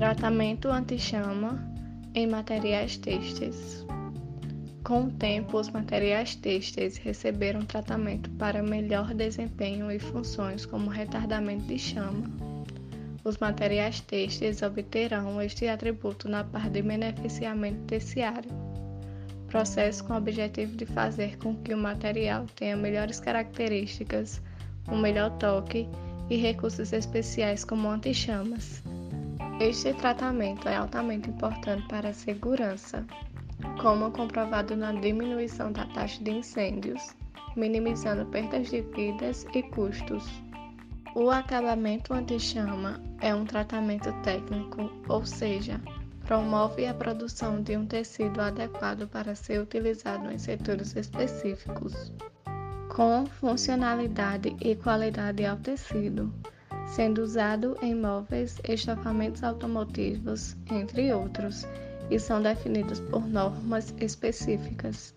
Tratamento anti-chama em materiais têxteis. Com o tempo, os materiais têxteis receberam tratamento para melhor desempenho e funções como retardamento de chama. Os materiais têxteis obterão este atributo na parte de beneficiamento terciário, processo com o objetivo de fazer com que o material tenha melhores características, um melhor toque e recursos especiais como anti-chamas. Este tratamento é altamente importante para a segurança, como comprovado na diminuição da taxa de incêndios, minimizando perdas de vidas e custos. O acabamento anti-chama é um tratamento técnico, ou seja, promove a produção de um tecido adequado para ser utilizado em setores específicos, com funcionalidade e qualidade ao tecido, sendo usado em móveis, estofamentos automotivos, entre outros, e são definidos por normas específicas.